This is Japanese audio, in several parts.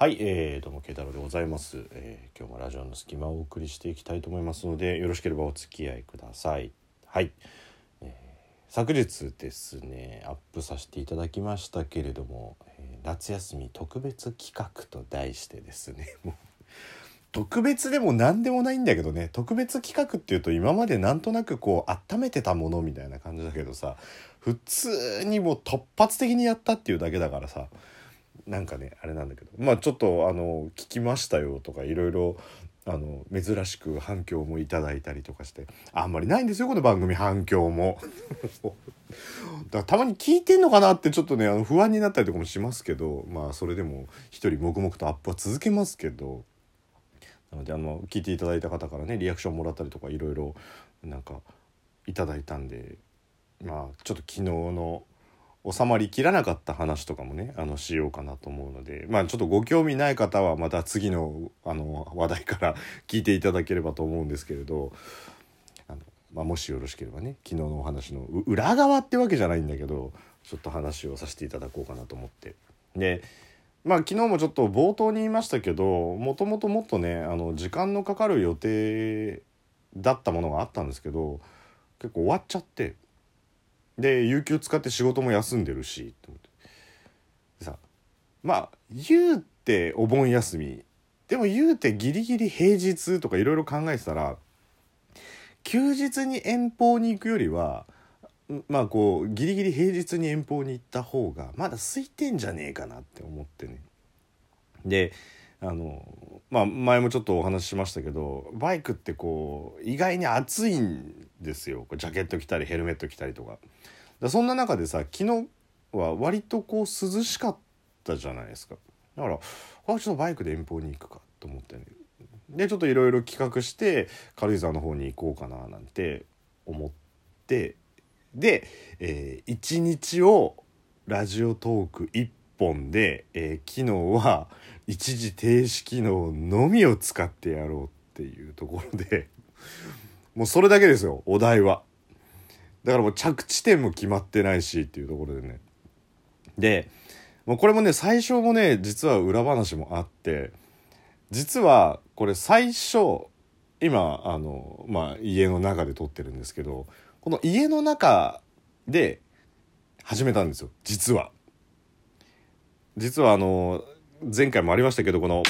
はい、えー、どうも慶太郎でございます、えー今日もラジオの隙間をお送りしていきたいと思いますのでよろしければお付き合いください。はい、えー昨日ですねアップさせていただきましたけれども、えー夏休み特別企画と題してですね もう特別でも何でもないんだけどね特別企画っていうと今までなんとなくこう温めてたものみたいな感じだけどさ普通にもう突発的にやったっていうだけだからさなんかねあれなんだけど。まあちょっとあの聞きましたよとかいろいろあの珍しく反響もいただいたりとかして。あんまりないんですよこの番組反響も。だからたまに聞いてんのかなってちょっとねあの不安になったりとかもしますけど。まあそれでも一人黙々とアップは続けますけど。なのであの聞いていただいた方からねリアクションもらったりとかいろいろなんかいただいたんで。まあちょっと昨日の収まりきらなかった話とかもねあのしようかなと思うのでまあちょっとご興味ない方はまた次のあの話題から 聞いていただければと思うんですけれどあの、まあ、もしよろしければね昨日のお話の裏側ってわけじゃないんだけどちょっと話をさせていただこうかなと思って。でまあ昨日もちょっと冒頭に言いましたけどもともともっとねあの時間のかかる予定だったものがあったんですけど結構終わっちゃってで有給使って仕事も休んでるしと思って。さまあ言うてお盆休み。でも言うてギリギリ平日とかいろいろ考えてたら休日に遠方に行くよりはまあこうギリギリ平日に遠方に行った方がまだ空いてんじゃねえかなって思ってね。であのまあ前もちょっとお話ししましたけどバイクってこう意外に暑いんですよ。ジャケット着たりヘルメット着たりとか。だそんな中でさ昨日は割とこう涼しかったじゃないですか。だからあちょっとバイクで遠方に行くかと思ってね。でちょっといろいろ企画して軽井沢の方に行こうかななんて思ってで、えー一日をラジオトーク1本で、えー昨日は一時停止機能のみを使ってやろうっていうところでもうそれだけですよお題は。だからもう着地点も決まってないしっていうところでね。でもうこれもね最初もね実は裏話もあって実はこれ最初今あのまあ家の中で撮ってるんですけどこの家の中で始めたんですよ実は。実はあの前回もありましたけどこの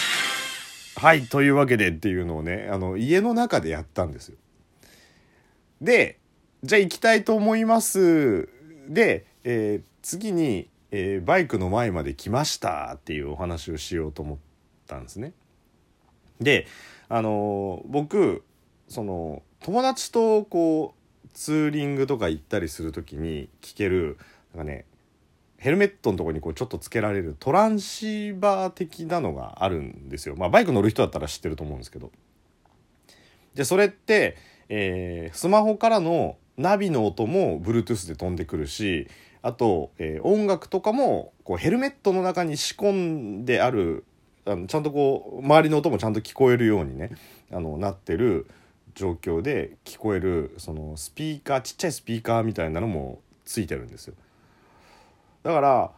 「はいというわけで」っていうのをねあの家の中でやったんですよ。でじゃあ行きたいと思いますで、えー次に、えーバイクの前まで来ましたっていうお話をしようと思ったんですねであのー僕その友達とこうツーリングとか行ったりする時に聞けるなんかねヘルメットのとこにこうちょっとつけられるトランシーバー的なのがあるんですよ。まあバイク乗る人だったら知ってると思うんですけど。でそれって、えースマホからのナビの音も Bluetooth で飛んでくるしあと、えー音楽とかもこうヘルメットの中に仕込んであるあのちゃんとこう周りの音もちゃんと聞こえるようにねあのなってる状況で聞こえるそのスピーカーちっちゃいスピーカーみたいなのもついてるんですよ。だから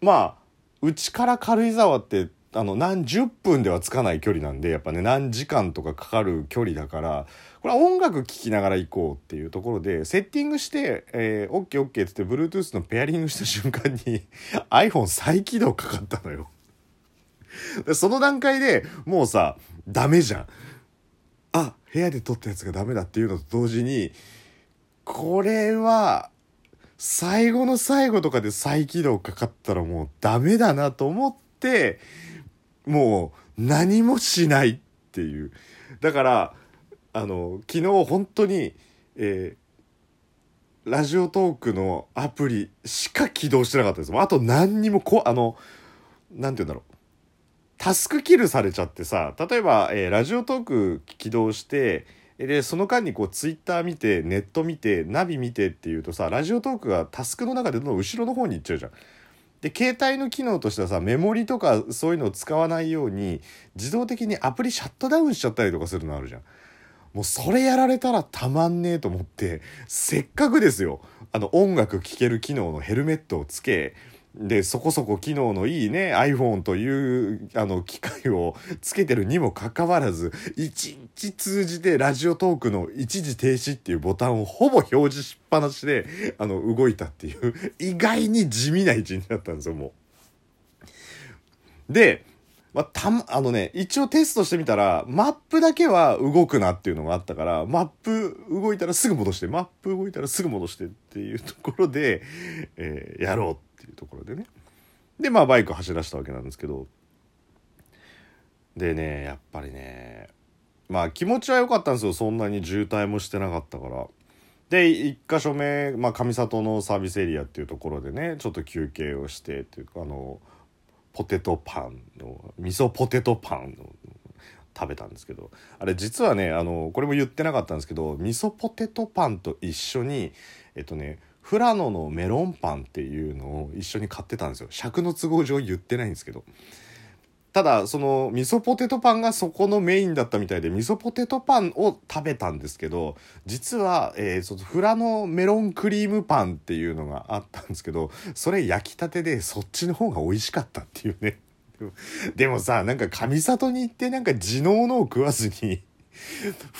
まあうちから軽井沢ってあの何十分ではつかない距離なんでやっぱね何時間とかかかる距離だからこれは音楽聴きながら行こうっていうところでセッティングして、えー、OKOK って言って Bluetooth のペアリングした瞬間に iPhone 再起動かかったのよ。でその段階でもうさダメじゃん。あ部屋で撮ったやつがダメだっていうのと同時にこれは最後の最後とかで再起動かかったらもうダメだなと思ってもう何もしないっていう。だからあの昨日本当に、えーラジオトークのアプリしか起動してなかったです。もあと何にもこあのなんて言うんだろう。タスクキルされちゃってさ例えば、えーラジオトーク起動してでその間にこうツイッター見てネット見てナビ見てっていうとさラジオトークがタスクの中でどんどん後ろの方に行っちゃうじゃん。で携帯の機能としてはさメモリとかそういうのを使わないように自動的にアプリシャットダウンしちゃったりとかするのあるじゃん。もうそれやられたらたまんねえと思ってせっかくですよあの音楽聴ける機能のヘルメットをつけでそこそこ機能のいいね iPhone というあの機械をつけてるにもかかわらず一日通じてラジオトークの一時停止っていうボタンをほぼ表示しっぱなしであの動いたっていう意外に地味な一日だったんですよもう。でまあ、たあのね、一応テストしてみたら、マップだけは動くなっていうのがあったから、マップ動いたらすぐ戻して、マップ動いたらすぐ戻してっていうところで、えー、やろうっていうところでね。で、まあバイク走らせたわけなんですけど、でね、やっぱりね、まあ気持ちは良かったんですよ。そんなに渋滞もしてなかったから。で、1箇所目、まあ上里のサービスエリアっていうところでね、ちょっと休憩をしてっていうか、あの、ポテトパンの味噌ポテトパンの食べたんですけどあれ実はねあのこれも言ってなかったんですけど味噌ポテトパンと一緒にえっとね富良野のメロンパンっていうのを一緒に買ってたんですよ。尺の都合上言ってないんですけど。ただその味噌ポテトパンがそこのメインだったみたいで味噌ポテトパンを食べたんですけど実は、えー、そのフラのメロンクリームパンっていうのがあったんですけどそれ焼きたてでそっちの方が美味しかったっていうね。でもさなんか上里に行ってなんか地のものを食わずに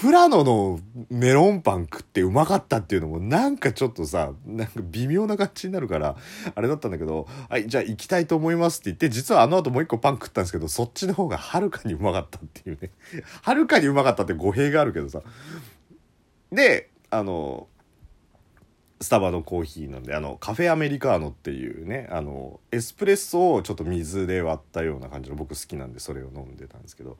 富良野のメロンパン食ってうまかったっていうのもなんかちょっとさ、なんか微妙な感じになるから、あれだったんだけど、はい、じゃあ行きたいと思いますって言って、実はあの後もう一個パン食ったんですけど、そっちの方がはるかにうまかったっていうね。はるかにうまかったって語弊があるけどさ。で、あの、スタバのコーヒーなんであのカフェアメリカーノっていうねあのエスプレッソをちょっと水で割ったような感じの僕好きなんでそれを飲んでたんですけど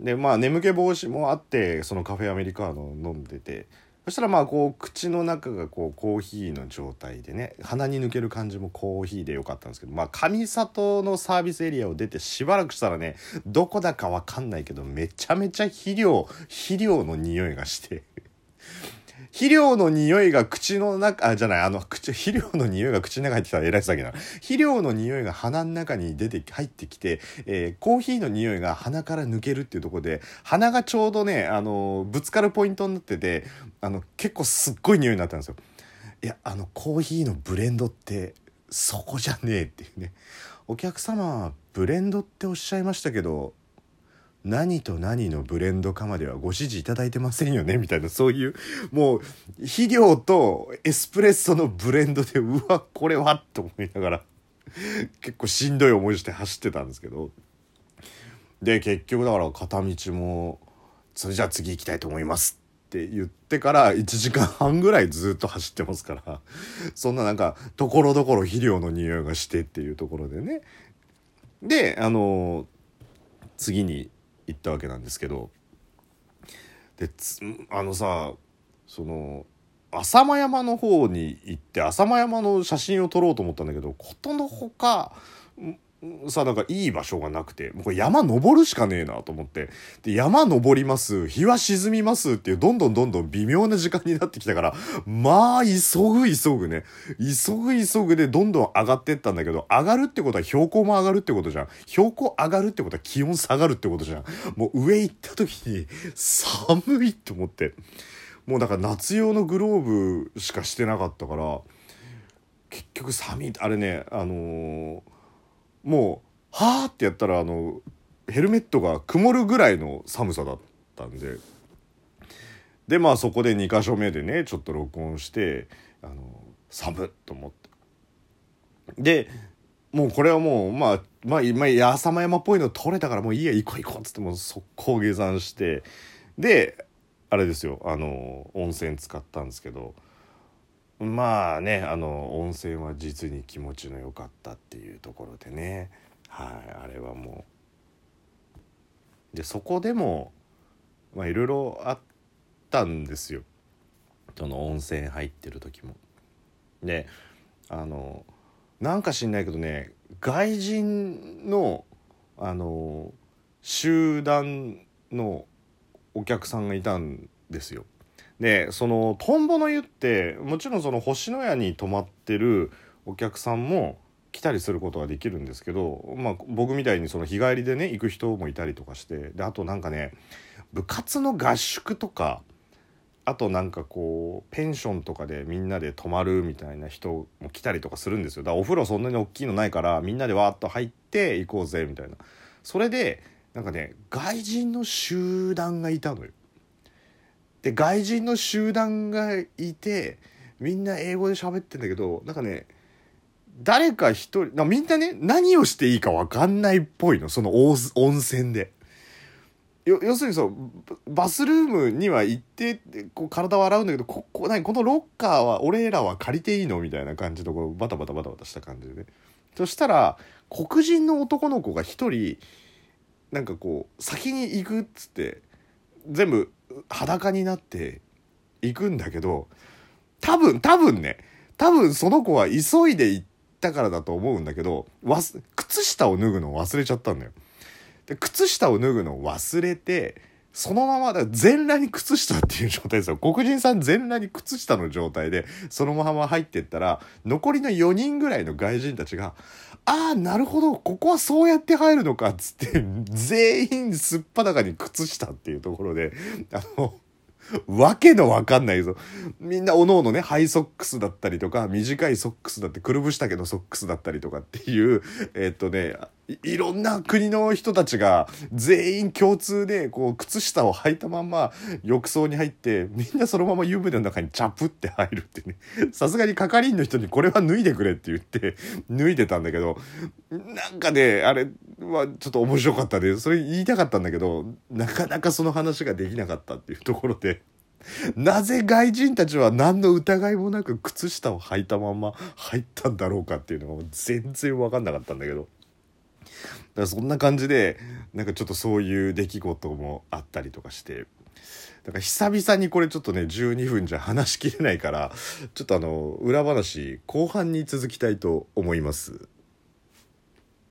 でまあ眠気防止もあってそのカフェアメリカーノ飲んでてそしたらまあこう口の中がこうコーヒーの状態でね鼻に抜ける感じもコーヒーでよかったんですけどまあ上里のサービスエリアを出てしばらくしたらねどこだかわかんないけどめちゃめちゃ肥料肥料の匂いがして。肥料の匂いが口の中、あ、じゃない、あの、口、肥料の匂いが口の中に入ってきたら偉い詐欺な。肥料の匂いが鼻の中に出て、入ってきて、えー、コーヒーの匂いが鼻から抜けるっていうとこで、鼻がちょうどね、あの、ぶつかるポイントになってて、あの、結構すっごい匂いになったんですよ。いや、あの、コーヒーのブレンドって、そこじゃねえっていうね。お客様、ブレンドっておっしゃいましたけど、何と何のブレンドかまではご指示いただいてませんよねみたいなそういうもう肥料とエスプレッソのブレンドでうわこれはと思いながら 結構しんどい思いして走ってたんですけど。で結局だから片道もそれじゃあ次行きたいと思いますって言ってから1時間半ぐらいずっと走ってますからそんななんかところどころ肥料の匂いがしてっていうところでね。であの次に行ったわけなんですけどであのさその浅間山の方に行って浅間山の写真を撮ろうと思ったんだけどことのほかさなんかいい場所がなくてもうこれ山登るしかねえなと思って。で山登ります日は沈みますっていうどんどんどんどん微妙な時間になってきたからまあ急ぐ急ぐね。急ぐ急ぐでどんどん上がってったんだけど上がるってことは標高も上がるってことじゃん。標高上がるってことは気温下がるってことじゃん。もう上行った時に寒いと思って。もうだから夏用のグローブしかしてなかったから結局寒い。あれねあのーもうはあってやったらあのヘルメットが曇るぐらいの寒さだったんで。でまあそこで2箇所目でねちょっと録音してあの寒っと思ってでもうこれはもうまあまあ今浅間山っぽいの取れたからもういいや行こう行こうっつってもう速攻下山して。であれですよあの温泉使ったんですけど。まあねあの温泉は実に気持ちの良かったっていうところでねはいあれはもうでそこでもまあいろいろあったんですよその温泉入ってる時も。であのなんか知んないけどね外人のあの集団のお客さんがいたんですよ。でそのトンボの湯ってもちろんその星のやに泊まってるお客さんも来たりすることができるんですけど、まあ、僕みたいにその日帰りでね行く人もいたりとかしてであとなんかね部活の合宿とかあとなんかこうペンションとかでみんなで泊まるみたいな人も来たりとかするんですよ。だからお風呂そんなに大きいのないからみんなでわーっと入って行こうぜみたいな。それでなんかね外人の集団がいたのよ。で外人の集団がいてみんな英語で喋ってんだけどなんかね誰か一人みんなね何をしていいか分かんないっぽいのその温泉で。要するにそうバスルームには行ってこう体を洗うんだけどここ何このロッカーは俺らは借りていいの？みたいな感じのこうバタバタバタバタした感じでねそしたら黒人の男の子が一人なんかこう先に行くっつって全部裸になっていくんだけど多分多分ね多分その子は急いで行ったからだと思うんだけど靴下を脱ぐのを忘れちゃったんだよ。で靴下を脱ぐのを忘れてそのままだ全裸に靴下っていう状態ですよ黒人さん全裸に靴下の状態でそのまま入ってったら残りの4人ぐらいの外人たちが「ああなるほどここはそうやって入るのか」っつって全員すっぱだかに靴下っていうところであのわけのわかんないぞ。みんなおのおのね、ハイソックスだったりとか、短いソックスだって、くるぶし丈のソックスだったりとかっていう、え、っとねい、ろんな国の人たちが全員共通で、こう、靴下を履いたまんま浴槽に入って、みんなそのまま湯船の中にチャプって入るってね。さすがに係員の人にこれは脱いでくれって言って、脱いでたんだけど、なんかね、あれはちょっと面白かったで、それ言いたかったんだけど、なかなかその話ができなかったっていうところで、なぜ外人たちは何の疑いもなく靴下を履いたまま入ったんだろうかっていうのが全然分かんなかったんだけど。だからそんな感じでなんかちょっとそういう出来事もあったりとかしてだから久々にこれちょっとね12分じゃ話しきれないからちょっとあの裏話後半に続きたいと思います。